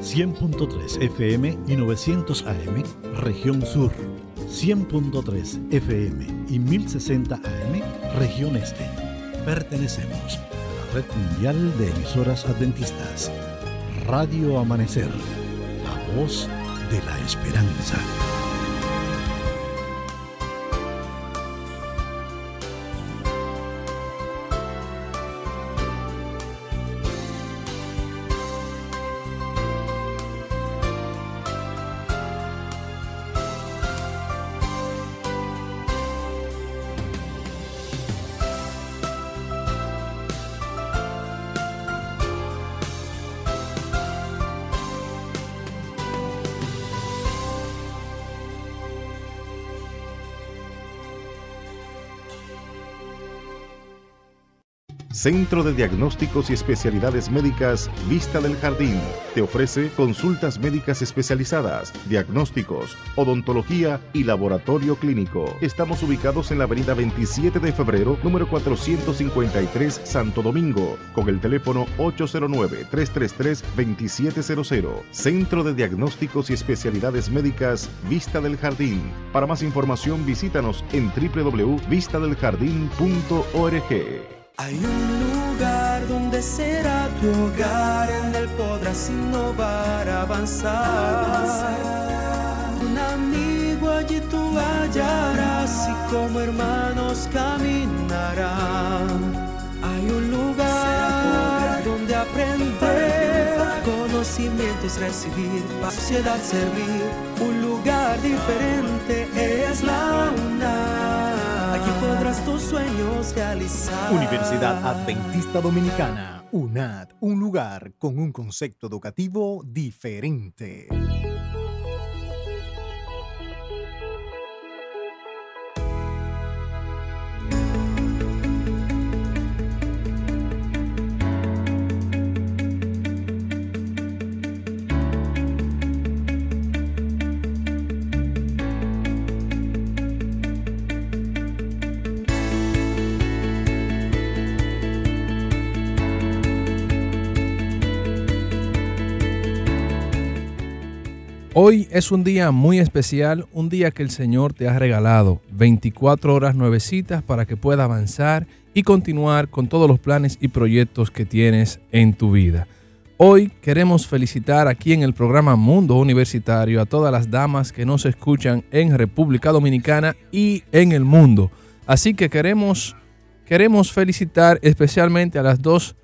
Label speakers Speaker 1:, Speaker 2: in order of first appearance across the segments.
Speaker 1: 100.3 FM y 900 AM, región sur. 100.3 FM y 1060 AM, región este. Pertenecemos a la red mundial de emisoras adventistas. Radio Amanecer, la voz de la esperanza.
Speaker 2: Centro de Diagnósticos y Especialidades Médicas Vista del Jardín te ofrece consultas médicas especializadas, diagnósticos, odontología y laboratorio clínico. Estamos ubicados en la avenida 27 de febrero, número 453, Santo Domingo, con el teléfono 809-333-2700. Centro de Diagnósticos y Especialidades Médicas Vista del Jardín. Para más información visítanos en www.vistadeljardín.org.
Speaker 3: Hay un lugar donde será tu hogar, en él podrás innovar, avanzar. Un amigo allí tú hallarás y como hermanos caminarán. Hay un lugar donde aprender, conocimientos recibir, sociedad servir. Un lugar diferente es la UNAM
Speaker 4: Universidad Adventista Dominicana, UNAD, un lugar con un concepto educativo diferente.
Speaker 5: Hoy es un día muy especial, un día que el Señor te ha regalado 24 horas nuevecitas para que pueda avanzar y continuar con todos los planes y proyectos que tienes en tu vida. Hoy queremos felicitar aquí en el programa Mundo Universitario a todas las damas que nos escuchan en República Dominicana y en el mundo. Así que queremos, queremos felicitar especialmente a las dos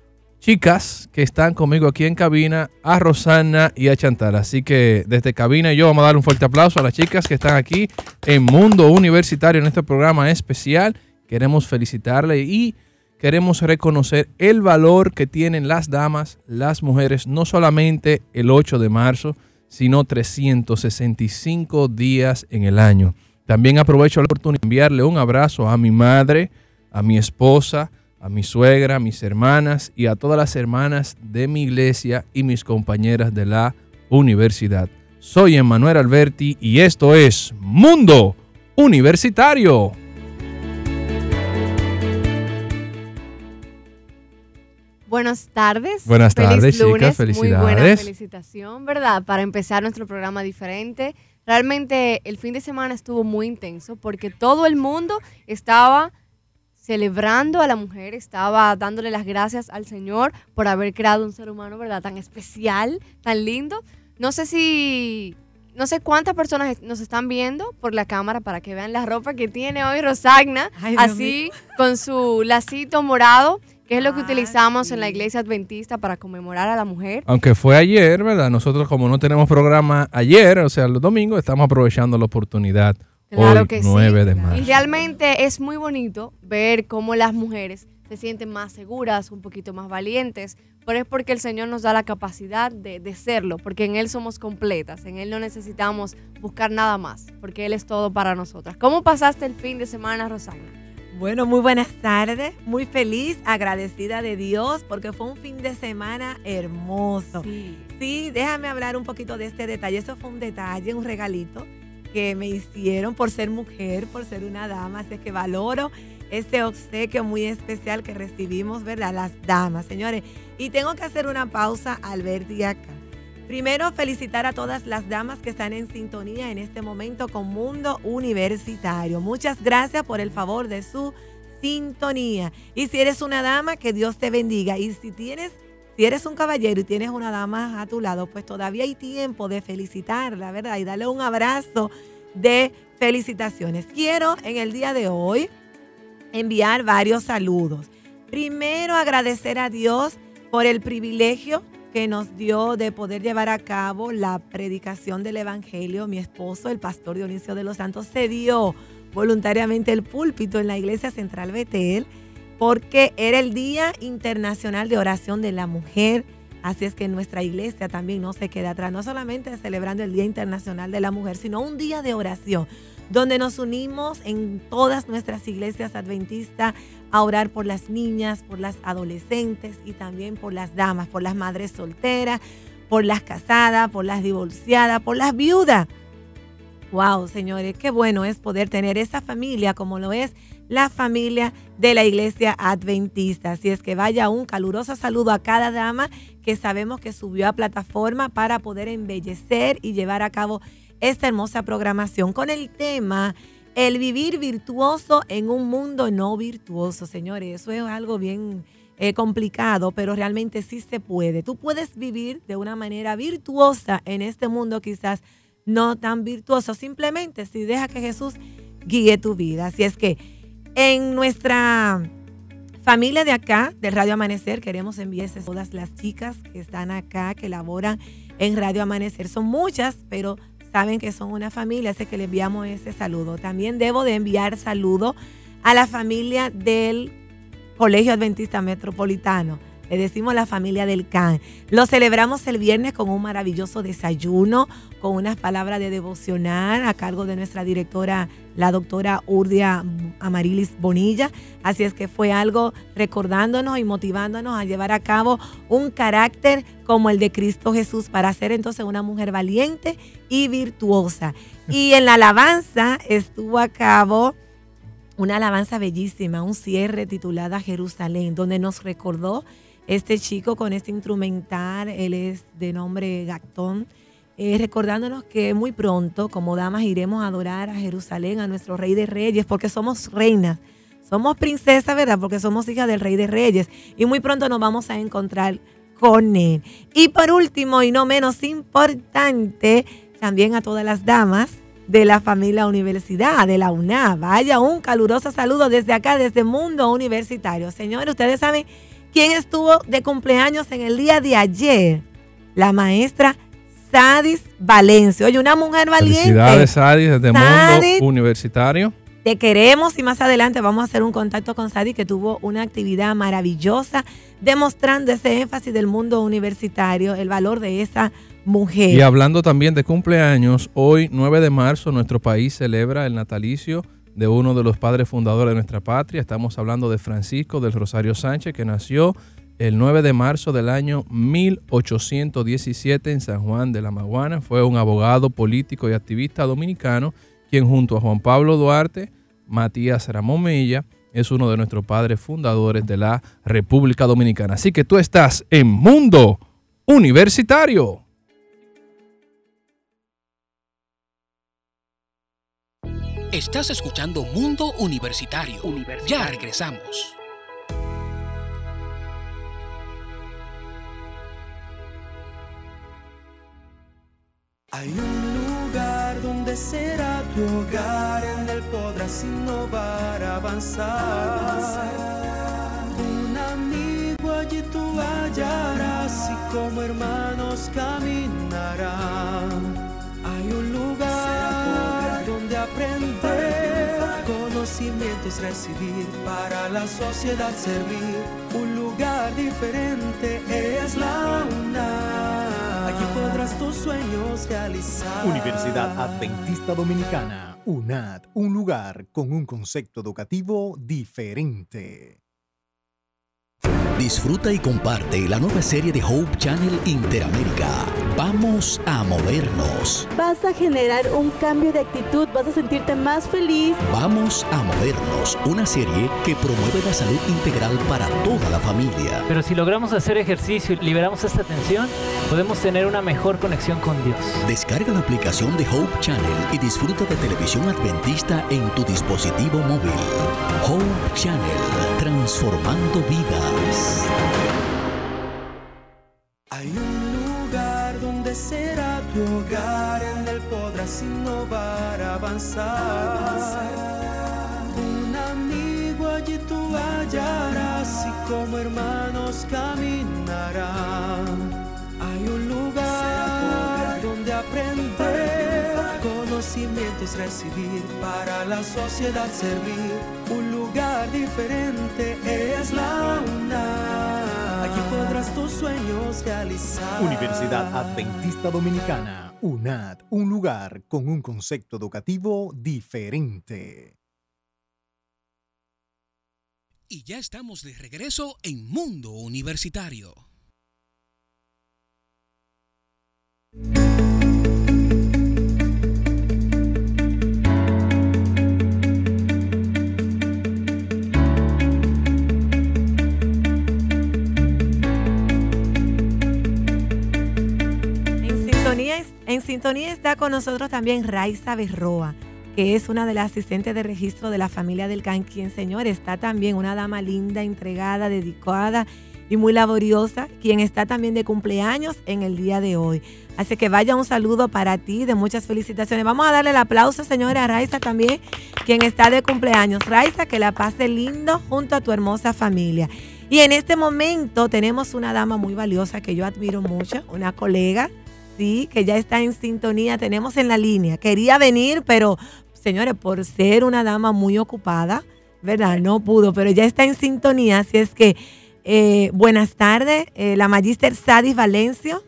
Speaker 5: chicas que están conmigo aquí en cabina, a Rosana y a Chantal. Así que desde cabina yo vamos a dar un fuerte aplauso a las chicas que están aquí en Mundo Universitario en este programa especial. Queremos felicitarle y queremos reconocer el valor que tienen las damas, las mujeres, no solamente el 8 de marzo, sino 365 días en el año. También aprovecho la oportunidad de enviarle un abrazo a mi madre, a mi esposa, a mi suegra, a mis hermanas y a todas las hermanas de mi iglesia y mis compañeras de la universidad. Soy Emanuel Alberti y esto es Mundo Universitario.
Speaker 6: Buenas tardes.
Speaker 5: Buenas tardes, chicas. Felicidades.
Speaker 6: Muy buena felicitación, ¿verdad? Para empezar nuestro programa diferente. Realmente el fin de semana estuvo muy intenso porque todo el mundo estaba celebrando a la mujer, estaba dándole las gracias al Señor por haber creado un ser humano, ¿verdad? Tan especial, tan lindo. No sé si, no sé cuántas personas nos están viendo por la cámara para que vean la ropa que tiene hoy Rosagna, así con su lacito morado que es lo que ah, utilizamos en la iglesia adventista para conmemorar a la mujer.
Speaker 5: Aunque fue ayer, ¿verdad? Nosotros como no tenemos programa ayer, o sea, los domingos, estamos aprovechando la oportunidad Claro que 9 sí. de marzo.
Speaker 6: Y realmente es muy bonito ver cómo las mujeres se sienten más seguras, un poquito más valientes, pero es porque el Señor nos da la capacidad de, de, serlo, porque en Él somos completas, en Él no necesitamos buscar nada más, porque Él es todo para nosotras. ¿Cómo pasaste el fin de semana, Rosana?
Speaker 7: Bueno, muy buenas tardes, muy feliz, agradecida de Dios, porque fue un fin de semana hermoso. Sí. sí, déjame hablar un poquito de este detalle, eso fue un detalle, un regalito que me hicieron por ser mujer, por ser una dama. Así que valoro ese obsequio muy especial que recibimos, ¿verdad? Las damas, señores. Y tengo que hacer una pausa al ver de acá. Primero, felicitar a todas las damas que están en sintonía en este momento con Mundo Universitario. Muchas gracias por el favor de su sintonía. Y si eres una dama, que Dios te bendiga. Y si tienes, si eres un caballero y tienes una dama a tu lado, pues todavía hay tiempo de felicitarla, ¿verdad? Y darle un abrazo de felicitaciones. Quiero en el día de hoy enviar varios saludos. Primero agradecer a Dios por el privilegio que nos dio de poder llevar a cabo la predicación del Evangelio. Mi esposo, el pastor Dionisio de los Santos, cedió voluntariamente el púlpito en la iglesia central Betel porque era el Día Internacional de Oración de la Mujer. Así es que nuestra iglesia también no se queda atrás, no solamente celebrando el Día Internacional de la Mujer, sino un día de oración donde nos unimos en todas nuestras iglesias adventistas a orar por las niñas, por las adolescentes y también por las damas, por las madres solteras, por las casadas, por las divorciadas, por las viudas. Wow, señores, qué bueno es poder tener esa familia como lo es la familia de la iglesia adventista. Así es que vaya un caluroso saludo a cada dama que sabemos que subió a plataforma para poder embellecer y llevar a cabo esta hermosa programación con el tema el vivir virtuoso en un mundo no virtuoso, señores. Eso es algo bien eh, complicado, pero realmente sí se puede. Tú puedes vivir de una manera virtuosa en este mundo quizás no tan virtuoso, simplemente si deja que Jesús guíe tu vida. Así es que en nuestra familia de acá, del Radio Amanecer, queremos enviarse a todas las chicas que están acá, que laboran en Radio Amanecer. Son muchas, pero saben que son una familia, así que le enviamos ese saludo. También debo de enviar saludo a la familia del Colegio Adventista Metropolitano. Le decimos la familia del CAN. Lo celebramos el viernes con un maravilloso desayuno, con unas palabras de devocional a cargo de nuestra directora, la doctora Urdia Amarilis Bonilla. Así es que fue algo recordándonos y motivándonos a llevar a cabo un carácter como el de Cristo Jesús para ser entonces una mujer valiente y virtuosa. Y en la alabanza estuvo a cabo una alabanza bellísima, un cierre titulada Jerusalén, donde nos recordó este chico con este instrumental, él es de nombre Gactón, eh, recordándonos que muy pronto como damas iremos a adorar a Jerusalén, a nuestro Rey de Reyes, porque somos reinas, somos princesas, ¿verdad? Porque somos hijas del Rey de Reyes y muy pronto nos vamos a encontrar con él. Y por último y no menos importante, también a todas las damas de la familia universidad, de la UNA. Vaya, un caluroso saludo desde acá, desde Mundo Universitario. Señores, ustedes saben ¿Quién estuvo de cumpleaños en el día de ayer? La maestra Sadis Valencia. Oye, una mujer valiente.
Speaker 5: Felicidades, Sadis, desde Mundo Universitario.
Speaker 7: Te queremos y más adelante vamos a hacer un contacto con Sadis que tuvo una actividad maravillosa demostrando ese énfasis del mundo universitario, el valor de esa mujer.
Speaker 5: Y hablando también de cumpleaños, hoy 9 de marzo nuestro país celebra el natalicio de uno de los padres fundadores de nuestra patria. Estamos hablando de Francisco del Rosario Sánchez, que nació el 9 de marzo del año 1817 en San Juan de la Maguana. Fue un abogado, político y activista dominicano, quien junto a Juan Pablo Duarte, Matías Ramón Mella, es uno de nuestros padres fundadores de la República Dominicana. Así que tú estás en Mundo Universitario.
Speaker 8: Estás escuchando Mundo Universitario. Ya regresamos.
Speaker 3: Hay un lugar donde será tu hogar, en el podrás innovar, avanzar. Un amigo allí tú hallarás y como hermanos caminarán. Hay un lugar donde aprender conocimientos recibir, para la sociedad servir. Un lugar diferente es la UNAM. Aquí podrás tus sueños realizar.
Speaker 4: Universidad Adventista Dominicana, UNAD, un lugar con un concepto educativo diferente.
Speaker 9: Disfruta y comparte la nueva serie de Hope Channel Interamérica. Vamos a movernos.
Speaker 10: Vas a generar un cambio de actitud, vas a sentirte más feliz.
Speaker 9: Vamos a movernos, una serie que promueve la salud integral para toda la familia.
Speaker 11: Pero si logramos hacer ejercicio y liberamos esta tensión, podemos tener una mejor conexión con Dios.
Speaker 9: Descarga la aplicación de Hope Channel y disfruta de televisión adventista en tu dispositivo móvil. Hope Channel, transformando vidas.
Speaker 3: Hay un lugar donde será tu hogar, en él podrás innovar, avanzar. Un amigo allí tú hallarás y como hermanos caminarán. Conocimientos recibir, para la sociedad servir. Un lugar diferente es la UNAM. Aquí podrás tus sueños realizar.
Speaker 4: Universidad Adventista Dominicana, UNAD, un lugar con un concepto educativo diferente.
Speaker 8: Y ya estamos de regreso en Mundo Universitario.
Speaker 7: En sintonía está con nosotros también Raiza Berroa, que es una de las asistentes de registro de la familia del CAN, quien, señor, está también una dama linda, entregada, dedicada y muy laboriosa, quien está también de cumpleaños en el día de hoy. Así que vaya un saludo para ti, de muchas felicitaciones. Vamos a darle el aplauso, señora Raiza también, quien está de cumpleaños. Raiza, que la pase lindo junto a tu hermosa familia. Y en este momento tenemos una dama muy valiosa que yo admiro mucho, una colega, sí, que ya está en sintonía, tenemos en la línea. Quería venir, pero señores, por ser una dama muy ocupada, ¿verdad? No pudo, pero ya está en sintonía, así es que eh, buenas tardes, eh, la Magister Sadis Valencio.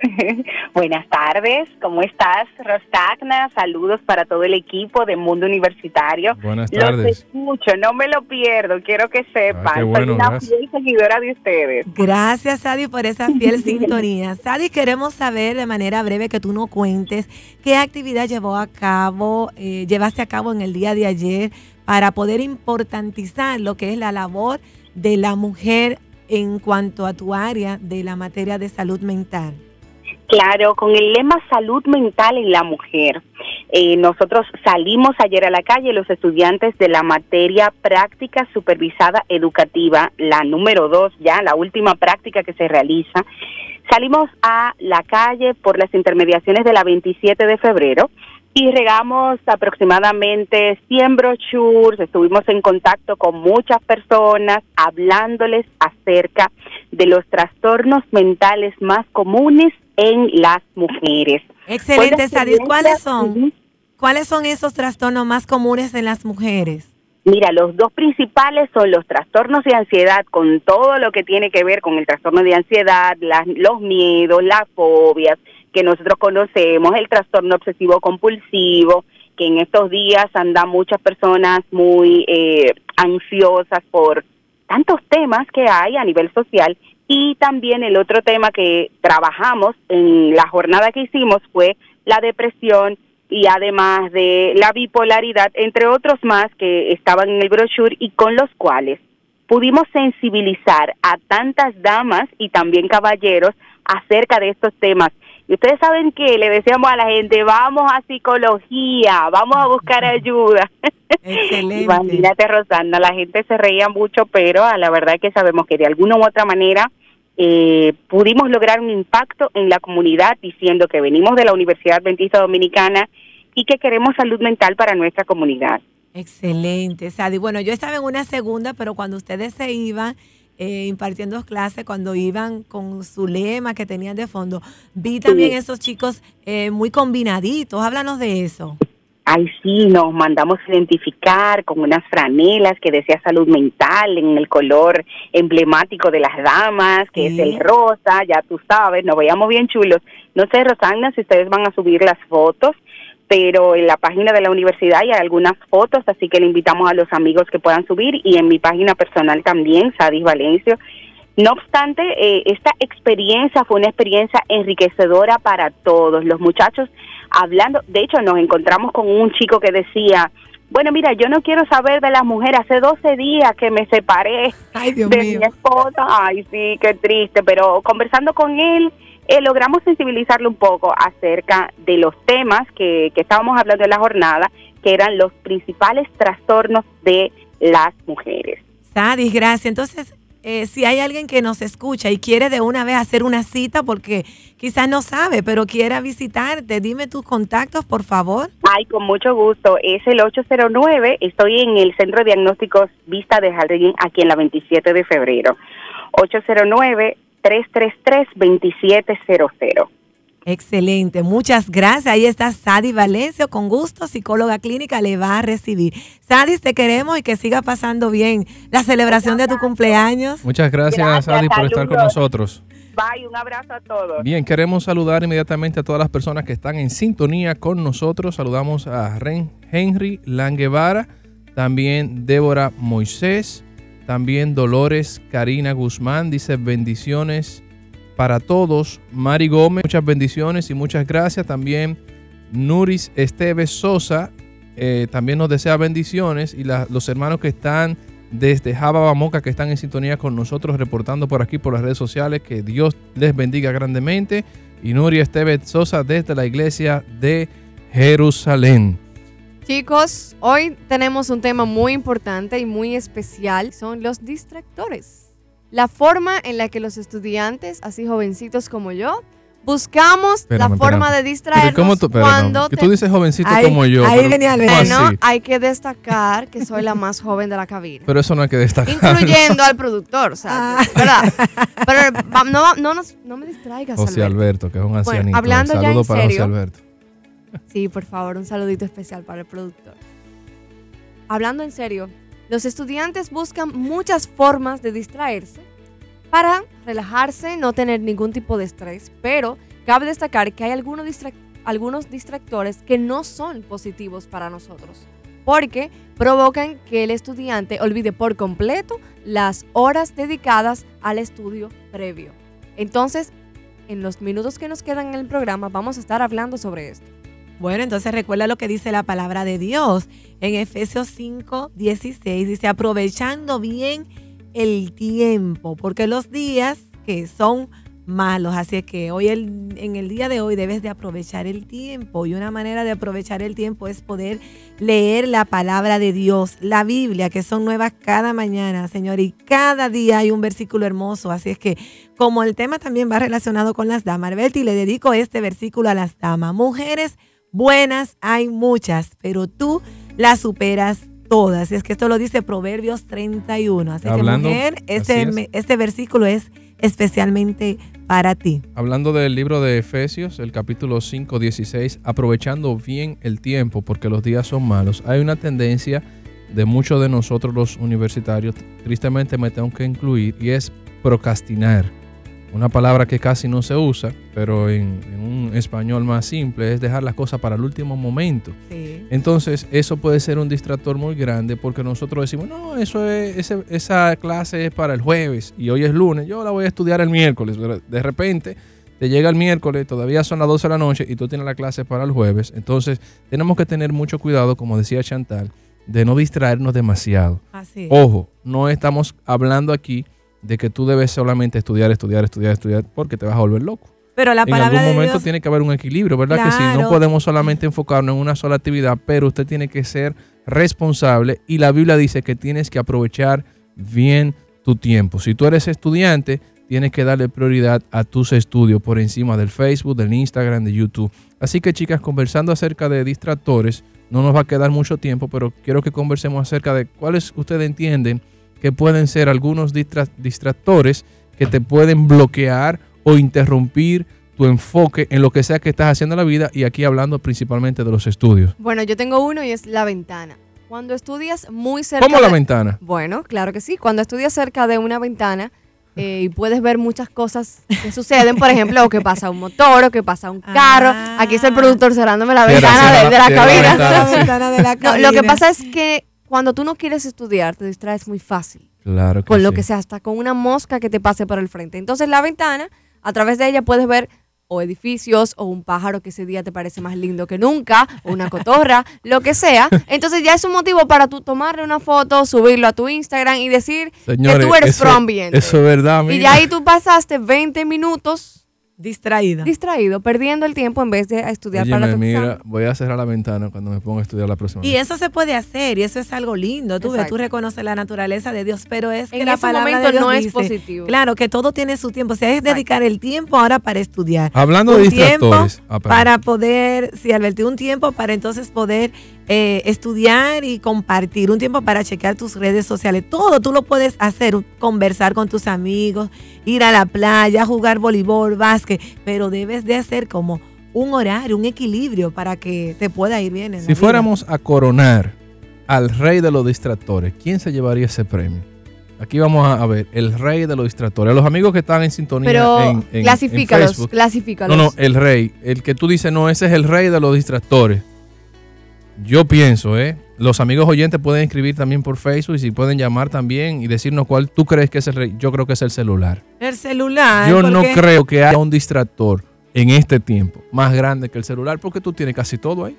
Speaker 12: Buenas tardes, ¿cómo estás, Rostagna? Saludos para todo el equipo de Mundo Universitario.
Speaker 5: Buenas
Speaker 12: Los
Speaker 5: tardes.
Speaker 12: escucho, no me lo pierdo, quiero que sepan.
Speaker 5: Ah, bueno,
Speaker 12: Soy una
Speaker 5: gracias.
Speaker 12: fiel seguidora de ustedes.
Speaker 7: Gracias, Sadis, por esa fiel sintonía. Sadis, queremos saber de manera breve que tú nos cuentes qué actividad llevó a cabo, eh, llevaste a cabo en el día de ayer para poder importantizar lo que es la labor de la mujer en cuanto a tu área de la materia de salud mental.
Speaker 12: Claro, con el lema salud mental en la mujer. Eh, nosotros salimos ayer a la calle, los estudiantes de la materia práctica supervisada educativa, la número dos, ya la última práctica que se realiza. Salimos a la calle por las intermediaciones de la 27 de febrero y regamos aproximadamente 100 brochures, estuvimos en contacto con muchas personas hablándoles acerca de los trastornos mentales más comunes en las mujeres.
Speaker 7: Excelente, Sadis. ¿Cuáles son? ¿Cuáles son esos trastornos más comunes en las mujeres?
Speaker 12: Mira, los dos principales son los trastornos de ansiedad, con todo lo que tiene que ver con el trastorno de ansiedad, las- los miedos, las fobias que nosotros conocemos, el trastorno obsesivo compulsivo, que en estos días andan muchas personas muy eh, ansiosas por tantos temas que hay a nivel social. Y también el otro tema que trabajamos en la jornada que hicimos fue la depresión y además de la bipolaridad, entre otros más que estaban en el brochure y con los cuales pudimos sensibilizar a tantas damas y también caballeros acerca de estos temas. Y ustedes saben que le decíamos a la gente, vamos a psicología, vamos a buscar ayuda.
Speaker 7: Excelente.
Speaker 12: Imagínate, Rosana, la gente se reía mucho, pero a la verdad que sabemos que de alguna u otra manera eh, pudimos lograr un impacto en la comunidad diciendo que venimos de la Universidad Adventista Dominicana y que queremos salud mental para nuestra comunidad.
Speaker 7: Excelente, Sadi. Bueno, yo estaba en una segunda, pero cuando ustedes se iban eh, impartiendo clases, cuando iban con su lema que tenían de fondo, vi también esos chicos eh, muy combinaditos. Háblanos de eso.
Speaker 12: Ay, sí, nos mandamos identificar con unas franelas que decía salud mental en el color emblemático de las damas, que es el rosa, ya tú sabes, nos veíamos bien chulos. No sé, Rosana, si ustedes van a subir las fotos, pero en la página de la universidad hay algunas fotos, así que le invitamos a los amigos que puedan subir y en mi página personal también, Sadis Valencio. No obstante, eh, esta experiencia fue una experiencia enriquecedora para todos. Los muchachos hablando, de hecho nos encontramos con un chico que decía, bueno, mira, yo no quiero saber de las mujeres. Hace 12 días que me separé de mi esposa. Ay, sí, qué triste. Pero conversando con él, eh, logramos sensibilizarlo un poco acerca de los temas que, que estábamos hablando en la jornada, que eran los principales trastornos de las mujeres.
Speaker 7: Sadis, gracias. Entonces, eh, si hay alguien que nos escucha y quiere de una vez hacer una cita porque quizás no sabe, pero quiera visitarte, dime tus contactos, por favor.
Speaker 12: Ay, con mucho gusto. Es el 809. Estoy en el Centro de Diagnósticos Vista de Jardín, aquí en la 27 de febrero. 809-333-2700.
Speaker 7: Excelente, muchas gracias. Ahí está Sadi Valencia, con gusto, psicóloga clínica, le va a recibir. Sadi, te queremos y que siga pasando bien la celebración de tu cumpleaños.
Speaker 5: Muchas gracias, Sadi, por estar con nosotros.
Speaker 12: Bye, un abrazo a todos.
Speaker 5: Bien, queremos saludar inmediatamente a todas las personas que están en sintonía con nosotros. Saludamos a Ren Henry Languevara, también Débora Moisés, también Dolores Karina Guzmán, dice bendiciones para todos. Mari Gómez, muchas bendiciones y muchas gracias. También Nuris Esteves Sosa, eh, también nos desea bendiciones. Y los hermanos que están desde Java Moca, que están en sintonía con nosotros, reportando por aquí por las redes sociales, que Dios les bendiga grandemente. Y Nuris Esteves Sosa desde la iglesia de Jerusalén.
Speaker 6: Chicos, hoy tenemos un tema muy importante y muy especial, son los distractores la forma en la que los estudiantes, así jovencitos como yo, buscamos la forma de distraernos
Speaker 5: tú, cuando tú dices jovencito como yo.
Speaker 7: Ahí venía
Speaker 6: Bueno, hay que destacar que soy la más joven de la cabina.
Speaker 5: Pero eso no hay que destacar.
Speaker 6: Incluyendo al productor, o sea, ah. ¿verdad? Pero no, no, no, me distraigas,
Speaker 5: José Alberto. que es un ancianito.
Speaker 6: hablando ya en
Speaker 5: para
Speaker 6: serio,
Speaker 5: José Alberto.
Speaker 6: Sí, por favor, un saludito especial para el productor. Hablando en serio, los estudiantes buscan muchas formas de distraerse para relajarse, no tener ningún tipo de estrés, pero cabe destacar que hay algunos, algunos distractores que no son positivos para nosotros, porque provocan que el estudiante olvide por completo las horas dedicadas al estudio previo. Entonces, en los minutos que nos quedan en el programa vamos a estar hablando sobre esto.
Speaker 7: Bueno, entonces recuerda lo que dice la palabra de Dios en Efesios 5, 16. Dice, aprovechando bien el tiempo, porque los días que son malos, así es que hoy en el día de hoy debes de aprovechar el tiempo y una manera de aprovechar el tiempo es poder leer la palabra de Dios, la Biblia, que son nuevas cada mañana, Señor, y cada día hay un versículo hermoso, así es que como el tema también va relacionado con las damas, Betty, le dedico este versículo a las damas, mujeres buenas hay muchas, pero tú las superas todas. Y es que esto lo dice Proverbios 31. Así que mujer, este, este versículo es especialmente para ti.
Speaker 5: Hablando del libro de Efesios, el capítulo 5, 16, aprovechando bien el tiempo porque los días son malos, hay una tendencia de muchos de nosotros los universitarios, tristemente me tengo que incluir, y es procrastinar una palabra que casi no se usa, pero en, un español más simple, es dejar las cosas para el último momento. Entonces, eso puede ser un distractor muy grande porque nosotros decimos, no, eso es, esa clase es para el jueves y hoy es lunes, yo la voy a estudiar el miércoles. De repente, te llega el miércoles, todavía son las 12 de la noche y tú tienes la clase para el jueves. Entonces, tenemos que tener mucho cuidado, como decía Chantal, de no distraernos demasiado. Ojo, no estamos hablando aquí de que tú debes solamente estudiar, estudiar, estudiar, estudiar, porque te vas a volver loco.
Speaker 7: Pero la
Speaker 5: en algún momento tiene que haber un equilibrio, ¿verdad? Que si no podemos solamente enfocarnos en una sola actividad, pero usted tiene que ser responsable y la Biblia dice que tienes que aprovechar bien tu tiempo. Si tú eres estudiante, tienes que darle prioridad a tus estudios por encima del Facebook, del Instagram, de YouTube. Así que chicas, conversando acerca de distractores, no nos va a quedar mucho tiempo, pero quiero que conversemos acerca de cuáles ustedes entienden que pueden ser algunos distractores que te pueden bloquear o interrumpir tu enfoque en lo que sea que estás haciendo en la vida y aquí hablando principalmente de los estudios.
Speaker 6: Bueno, yo tengo uno y es la ventana. Cuando estudias muy cerca...
Speaker 5: ¿Cómo la ventana?
Speaker 6: Bueno, claro que sí. Cuando estudias cerca de una ventana eh, y puedes ver muchas cosas que suceden, por ejemplo, o que pasa un motor, o que pasa un carro. Aquí está el productor cerrándome la ventana de, la cabina.
Speaker 7: La ventana de la cabina.
Speaker 6: lo que pasa es que cuando tú no quieres estudiar, te distraes muy fácil.
Speaker 5: Claro que
Speaker 6: con lo
Speaker 5: sí.
Speaker 6: que sea, hasta con una mosca que te pase por el frente. Entonces la ventana, a través de ella puedes ver o edificios o un pájaro que ese día te parece más lindo que nunca, o una cotorra, lo que sea. Entonces ya es un motivo para tú tomarle una foto, subirlo a tu Instagram y decir
Speaker 5: Señores,
Speaker 6: que tú eres
Speaker 5: eso-
Speaker 6: pro ambiente.
Speaker 5: Eso es verdad,
Speaker 6: Y
Speaker 5: mira.
Speaker 6: ya ahí tú pasaste 20 minutos
Speaker 7: Distraída.
Speaker 6: distraído, perdiendo el tiempo en vez de estudiar para
Speaker 5: Óyeme,
Speaker 6: tu
Speaker 5: mira,
Speaker 6: examen.
Speaker 5: voy a cerrar la ventana cuando me ponga a estudiar la próxima
Speaker 7: Y
Speaker 5: vez.
Speaker 7: eso se puede hacer y eso es algo lindo. Tú ves, tú reconoces la naturaleza de Dios, pero es que
Speaker 6: En
Speaker 7: la
Speaker 6: ese
Speaker 7: palabra
Speaker 6: momento
Speaker 7: de Dios
Speaker 6: no es positivo.
Speaker 7: Claro, que todo tiene su tiempo. O sea, es dedicar el tiempo ahora para estudiar.
Speaker 5: Hablando de
Speaker 7: Un tiempo
Speaker 5: distractores. Ah,
Speaker 7: para poder, sí, Alberti, un tiempo para entonces poder eh, estudiar y compartir, un tiempo para chequear tus redes sociales. Todo tú lo puedes hacer, conversar con tus amigos, ir a la playa, jugar voleibol, básquet, pero debes de hacer como un horario, un equilibrio para que te pueda ir bien. En la
Speaker 5: Si
Speaker 7: vida.
Speaker 5: fuéramos a coronar al rey de los distractores, ¿quién se llevaría ese premio? Aquí vamos a, ver, el rey de los distractores. Los amigos que están en sintonía
Speaker 6: Pero
Speaker 5: en, en- en
Speaker 6: clasifícalos,
Speaker 5: Facebook.
Speaker 6: clasifícalos.
Speaker 5: No, no, el rey. El que tú dices, no, ese es el rey de los distractores. Yo pienso, ¿eh? Los amigos oyentes pueden escribir también por Facebook y si pueden llamar también y decirnos cuál tú crees que es el rey. Yo creo que es el celular.
Speaker 7: El celular.
Speaker 5: Yo no creo que haya un distractor en este tiempo más grande que el celular porque tú tienes casi todo ahí.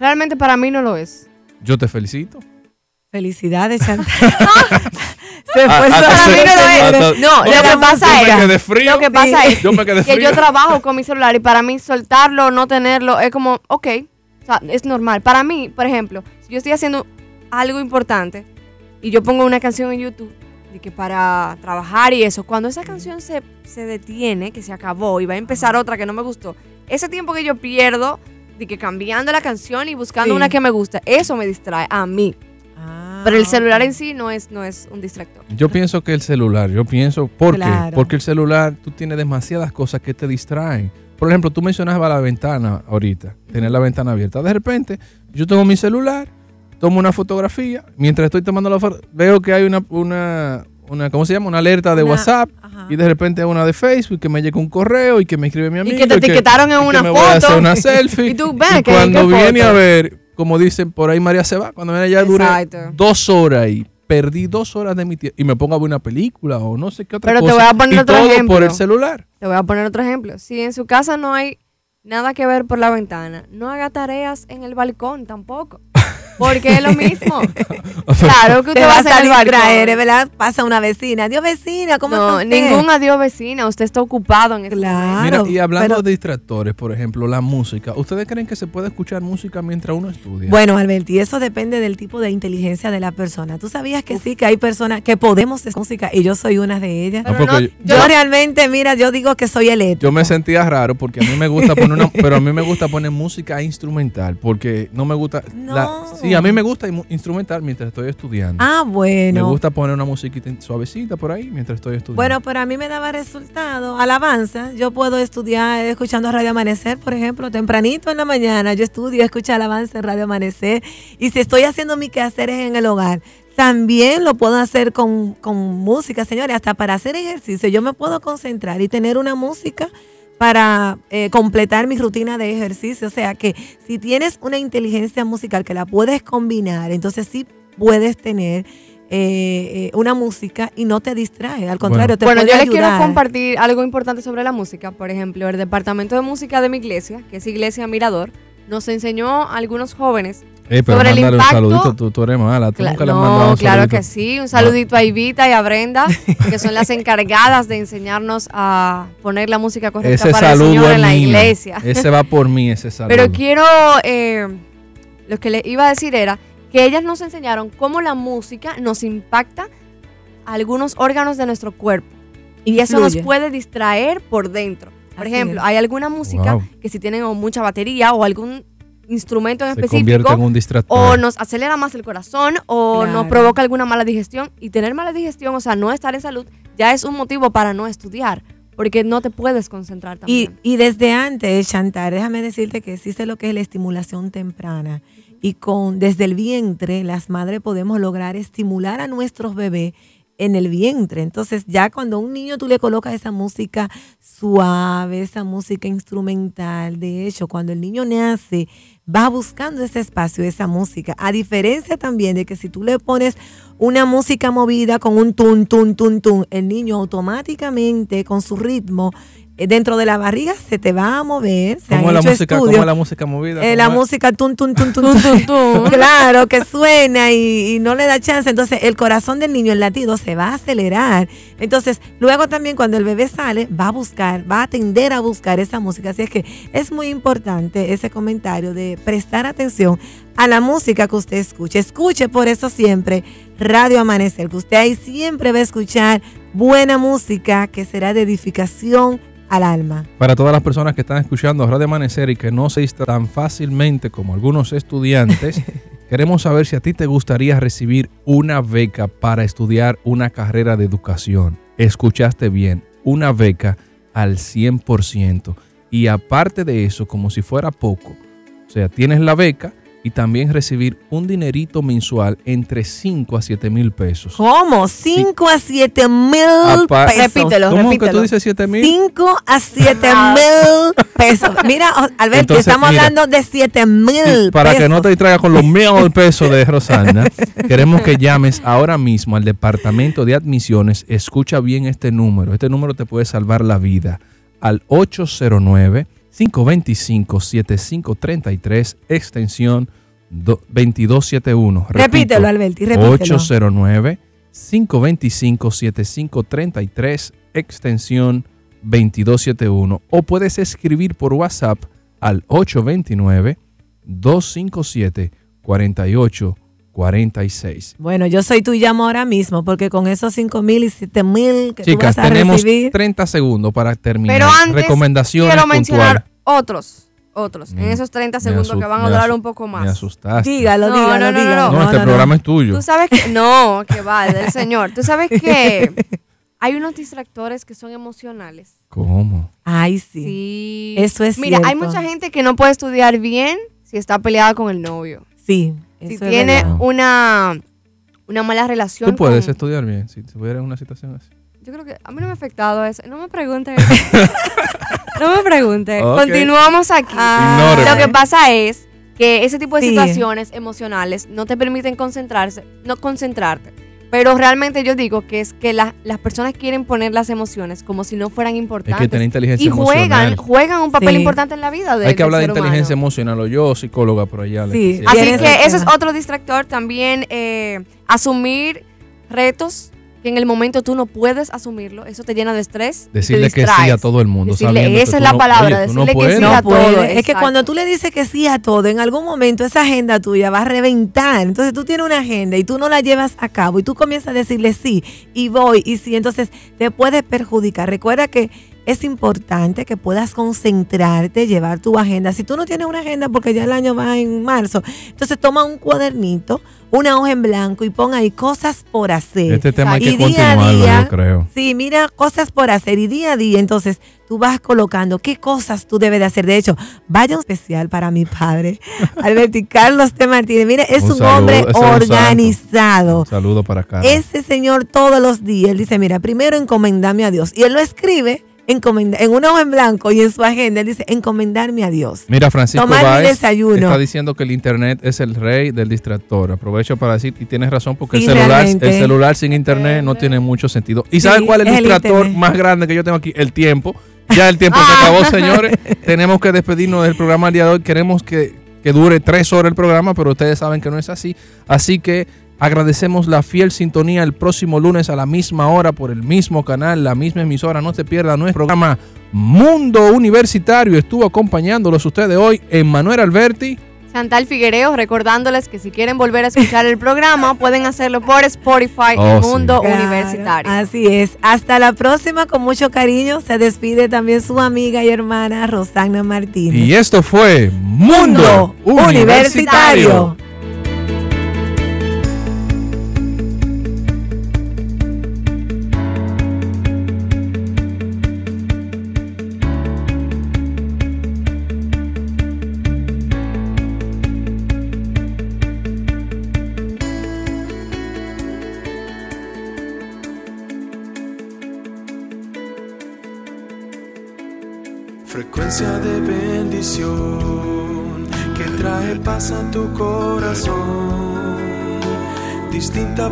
Speaker 6: Realmente para mí no lo es.
Speaker 5: Yo te felicito.
Speaker 7: Felicidades, Chantal. Se
Speaker 5: Ah,
Speaker 7: fue para
Speaker 5: se-
Speaker 7: mí no lo es.
Speaker 6: No, lo que pasa es, lo que pasa
Speaker 5: Sí.
Speaker 6: es
Speaker 5: Yo
Speaker 6: que trabajo con mi celular y para mí soltarlo o no tenerlo es como, ok, sea, es normal. Para mí, por ejemplo, si yo estoy haciendo algo importante y yo pongo una canción en YouTube de que para trabajar y eso, cuando esa canción se, se detiene, que se acabó y va a empezar otra que no me gustó, ese tiempo que yo pierdo de que cambiando la canción y buscando
Speaker 7: Sí.
Speaker 6: una que me gusta, eso me distrae a mí.
Speaker 7: Ah,
Speaker 6: Pero el celular en sí no es, no es un distractor.
Speaker 5: Yo pienso que el celular, yo pienso, ¿por
Speaker 6: Claro.
Speaker 5: qué? Porque el celular, tú tienes demasiadas cosas que te distraen. Por ejemplo, tú mencionabas la ventana ahorita, tener la ventana abierta. De repente, yo tengo mi celular, tomo una fotografía, mientras estoy tomando la foto, veo que hay una, una, una ¿cómo se llama? Una alerta de
Speaker 6: Una-
Speaker 5: WhatsApp y de repente una de Facebook que me llega un correo y que me escribe mi amigo.
Speaker 6: que te etiquetaron en
Speaker 5: y que
Speaker 6: una
Speaker 5: me voy a hacer
Speaker 6: foto.
Speaker 5: una selfie.
Speaker 6: Y tú, ven,
Speaker 5: Y
Speaker 6: ¿qué-
Speaker 5: cuando viene
Speaker 6: foto?
Speaker 5: a ver, como dicen por ahí María se va, cuando viene ya
Speaker 6: Exacto.
Speaker 5: dos horas y perdí dos horas de mi tiempo y me pongo a ver una película o no sé qué otra
Speaker 6: Pero
Speaker 5: cosa.
Speaker 6: te voy a poner
Speaker 5: y
Speaker 6: otro
Speaker 5: todo
Speaker 6: ejemplo.
Speaker 5: por el celular.
Speaker 6: Te voy a poner otro ejemplo. Si en su casa no hay nada que ver por la ventana, no haga tareas en el balcón tampoco. Porque es lo mismo. claro que
Speaker 7: Te
Speaker 6: usted va a hacer el
Speaker 7: distraer. ¿verdad? Pasa una vecina. Adiós, vecina, ¿cómo
Speaker 6: No,
Speaker 7: está usted?
Speaker 6: ningún adiós vecina. Usted está ocupado en ese momento.
Speaker 5: Mira, y hablando de distractores, por ejemplo, la música. ¿Ustedes creen que se puede escuchar música mientras uno estudia?
Speaker 7: Bueno, Alberti, eso depende del tipo de inteligencia de la persona. ¿Tú sabías que sí, que hay personas que podemos hacer música y yo soy una de ellas?
Speaker 5: No,
Speaker 7: yo,
Speaker 5: yo-
Speaker 7: realmente, mira, yo digo que soy eléctrica.
Speaker 5: Yo me sentía raro porque a mí me gusta poner una, pero a mí me gusta poner música instrumental porque no me gusta. la- sí, a mí me gusta instrumental mientras estoy estudiando.
Speaker 7: Ah, bueno.
Speaker 5: Me gusta poner una musiquita suavecita por ahí mientras estoy estudiando.
Speaker 7: Bueno, pero a mí me daba resultado, alabanza. Yo puedo estudiar escuchando Radio Amanecer, por ejemplo, tempranito en la mañana. Yo estudio, escucho alabanza en Radio Amanecer. Y si estoy haciendo mis quehaceres en el hogar, también lo puedo hacer con, con música, señores. Hasta para hacer ejercicio, yo me puedo concentrar y tener una música para eh, completar mi rutina de ejercicio. O sea que si tienes una inteligencia musical que la puedes combinar, entonces sí puedes tener eh, eh, una música y no te distrae. Al contrario, te
Speaker 6: bueno,
Speaker 7: puede
Speaker 6: yo les quiero compartir algo importante sobre la música. Por ejemplo, el departamento de música de mi iglesia, que es Iglesia Mirador, nos enseñó a algunos jóvenes
Speaker 5: Eh, pero
Speaker 6: sobre el impacto.
Speaker 5: un saludito, tú, tú eres mala. Tú nunca le has mandado
Speaker 6: no,
Speaker 5: un
Speaker 6: claro que sí. Un saludito a Ivita y a Brenda, que son las encargadas de enseñarnos a poner la música correcta
Speaker 5: Ese
Speaker 6: para el Señor en la
Speaker 5: mío.
Speaker 6: iglesia.
Speaker 5: Ese va por mí, ese saludo.
Speaker 6: Pero quiero, eh, lo que les iba a decir era que ellas nos enseñaron cómo la música nos impacta a algunos órganos de nuestro cuerpo. Y eso nos puede distraer por dentro. Por
Speaker 7: Así
Speaker 6: ejemplo,
Speaker 7: es.
Speaker 6: hay alguna música
Speaker 5: Wow.
Speaker 6: que si tienen o mucha batería o algún instrumento en
Speaker 5: Se
Speaker 6: específico
Speaker 5: convierte en un distractor.
Speaker 6: o nos acelera más el corazón o nos provoca alguna mala digestión y tener mala digestión, o sea, no estar en salud, ya es un motivo para no estudiar, porque no te puedes concentrar también.
Speaker 7: y desde antes, Chantal, déjame decirte que existe lo que es la estimulación temprana. Y con desde el vientre, las madres podemos lograr estimular a nuestros bebés en el vientre. Entonces ya cuando a un niño tú le colocas esa música suave, esa música instrumental, de hecho, cuando el niño nace, va buscando ese espacio, esa música. A diferencia también de que si tú le pones una música movida con un tun, tun, tun, tun, el niño automáticamente con su ritmo dentro de la barriga se te va a mover. Se
Speaker 5: ¿Cómo
Speaker 7: han
Speaker 5: la música,
Speaker 7: estudios.
Speaker 5: cómo la música movida?
Speaker 7: Eh,
Speaker 5: ¿Cómo
Speaker 7: la
Speaker 5: es?
Speaker 7: música tun, tun, tun, tun, tun. claro, que suena y, y no le da chance. Entonces, el corazón del niño, el latido, se va a acelerar. Entonces, luego también cuando el bebé sale, va a buscar, va a tender a buscar esa música. Así es que es muy importante ese comentario de prestar atención a la música que usted escuche. Escuche por eso siempre Radio Amanecer, que usted ahí siempre va a escuchar buena música que será de edificación al alma.
Speaker 5: Para todas las personas que están escuchando Radio Amanecer y que no se tan fácilmente como algunos estudiantes, queremos saber si a ti te gustaría recibir una beca para estudiar una carrera de educación. Escuchaste bien, una beca al 100%. Y aparte de eso, como si fuera poco, o sea, tienes la beca y también recibir un dinerito mensual entre 5 a 7 mil pesos.
Speaker 7: ¿Cómo? 5 a 7 mil pesos.
Speaker 6: Repítelo,
Speaker 5: ¿Cómo que
Speaker 6: repítelo.
Speaker 5: tú dices 7 mil?
Speaker 7: 5 a 7 mil pesos. Mira, Alberto,
Speaker 5: Entonces,
Speaker 7: estamos
Speaker 5: mira.
Speaker 7: hablando de 7 mil
Speaker 5: Para
Speaker 7: pesos.
Speaker 5: que no te distraigas con los mil pesos de Rosana, queremos que llames ahora mismo al departamento de admisiones. Escucha bien este número. Este número te puede salvar la vida. Al 809-525-7533, extensión do- 2271.
Speaker 7: Repítelo, Alberti, repítelo.
Speaker 5: 809-525-7533, extensión 2271. O puedes escribir por WhatsApp al 829-257-4846.
Speaker 7: Bueno, yo soy tu llamo ahora mismo porque con esos 5 mil y 7 mil que
Speaker 5: Chicas,
Speaker 7: tú vas a
Speaker 5: tenemos
Speaker 7: recibir.
Speaker 5: 30 segundos para terminar.
Speaker 6: Pero antes
Speaker 5: Recomendaciones
Speaker 6: quiero mencionar
Speaker 5: puntuales.
Speaker 6: otros, otros, en
Speaker 5: Mm,
Speaker 6: esos 30
Speaker 5: me
Speaker 6: segundos que van a durar un poco más.
Speaker 5: Me asustaste.
Speaker 7: Dígalo,
Speaker 6: No,
Speaker 7: dígalo,
Speaker 6: no, no,
Speaker 7: dígalo.
Speaker 5: No, este programa es tuyo.
Speaker 6: Tú sabes que, no, que va, es del Señor. Tú sabes que hay unos distractores que son emocionales.
Speaker 5: ¿Cómo?
Speaker 7: Ay, sí.
Speaker 6: Sí.
Speaker 7: Eso es
Speaker 6: Mira, hay mucha gente que no puede estudiar bien si está peleada con el novio.
Speaker 7: Sí.
Speaker 6: Si
Speaker 7: eso
Speaker 6: tiene
Speaker 7: verdad.
Speaker 6: una, una mala relación
Speaker 5: Tú puedes
Speaker 6: con-
Speaker 5: estudiar bien si estuvieras en una situación así.
Speaker 6: Yo creo que a mí no me ha afectado eso. No me pregunte. no me pregunte.
Speaker 5: Ok.
Speaker 6: Continuamos aquí.
Speaker 5: Ignóreme.
Speaker 6: Lo que pasa es que ese tipo de
Speaker 7: Sí.
Speaker 6: situaciones emocionales no te permiten concentrarse, no concentrarte. Pero realmente yo digo que es que la- las personas quieren poner las emociones como si no fueran importantes.
Speaker 5: tener inteligencia
Speaker 6: y juegan,
Speaker 5: emocional.
Speaker 6: juegan un papel
Speaker 7: Sí.
Speaker 6: importante en la vida de
Speaker 5: Hay que hablar de inteligencia
Speaker 6: humano.
Speaker 5: emocional o yo, psicóloga, por allá. le
Speaker 7: Sí.
Speaker 6: Así que eso es otro distractor. También eh, asumir retos que en el momento tú no puedes asumirlo. Eso te llena de estrés.
Speaker 5: Decirle que sí a todo el mundo.
Speaker 6: Decirle, esa es la
Speaker 5: no-
Speaker 6: palabra,
Speaker 5: oye, tú no
Speaker 6: decirle que
Speaker 5: puedes.
Speaker 6: sí
Speaker 7: No
Speaker 6: a todo.
Speaker 7: Es que cuando tú le dices que sí a todo, en algún momento esa agenda tuya va a reventar. Entonces tú tienes una agenda y tú no la llevas a cabo y tú comienzas a decirle sí y voy y sí. Entonces te puede perjudicar. Recuerda que es importante que puedas concentrarte, llevar tu agenda. Si tú no tienes una agenda porque ya el año va en marzo, entonces toma un cuadernito, una hoja en blanco y pon ahí cosas por hacer.
Speaker 5: Este tema hay
Speaker 7: Y
Speaker 5: que
Speaker 7: día a día,
Speaker 5: yo creo.
Speaker 7: Sí, mira, cosas por hacer y día a día, entonces tú vas colocando qué cosas tú debes de hacer. De hecho, vaya un especial para mi padre, Alberti Carlos T. Martínez. Mire, es un,
Speaker 5: saludo,
Speaker 7: hombre organizado.
Speaker 5: Un saludo para Carlos.
Speaker 7: Ese señor todos los días, él dice, mira, primero encomendarme a Dios. Y él lo escribe encomenda- en una hoja en blanco y en su agenda, él dice, encomendarme a Dios.
Speaker 5: Mira, Francisco
Speaker 7: Tomar mi
Speaker 5: Báez
Speaker 7: desayuno.
Speaker 5: está diciendo que el internet es el rey del distractor. Aprovecho para decir, y tienes razón, porque
Speaker 7: Sí,
Speaker 5: el, celular,
Speaker 7: realmente.
Speaker 5: el celular sin internet no tiene mucho sentido. ¿Y
Speaker 7: Sí,
Speaker 5: sabes cuál es el distractor más grande que yo tengo aquí? El tiempo. Ya el tiempo se acabó, señores. Tenemos que despedirnos del programa el día de hoy. Queremos que, que dure tres horas el programa, pero ustedes saben que no es así. Así que agradecemos la fiel sintonía el próximo lunes a la misma hora por el mismo canal, la misma emisora. No se pierda nuestro programa Mundo Universitario. Estuvo acompañándolos ustedes hoy Emanuel Alberti.
Speaker 6: Chantal Figuereo, recordándoles que si quieren volver a escuchar el programa, pueden hacerlo por Spotify,
Speaker 5: Oh,
Speaker 6: El
Speaker 5: sí.
Speaker 6: Mundo
Speaker 7: Claro,
Speaker 6: Universitario.
Speaker 7: Así es. Hasta la próxima, con mucho cariño. Se despide también su amiga y hermana Rosana Martínez.
Speaker 5: Y esto fue Mundo,
Speaker 7: Mundo
Speaker 5: Universitario.
Speaker 7: Universitario.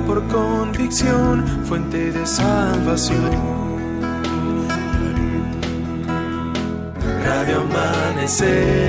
Speaker 13: Por convicción, fuente de salvación. Radio Amanecer.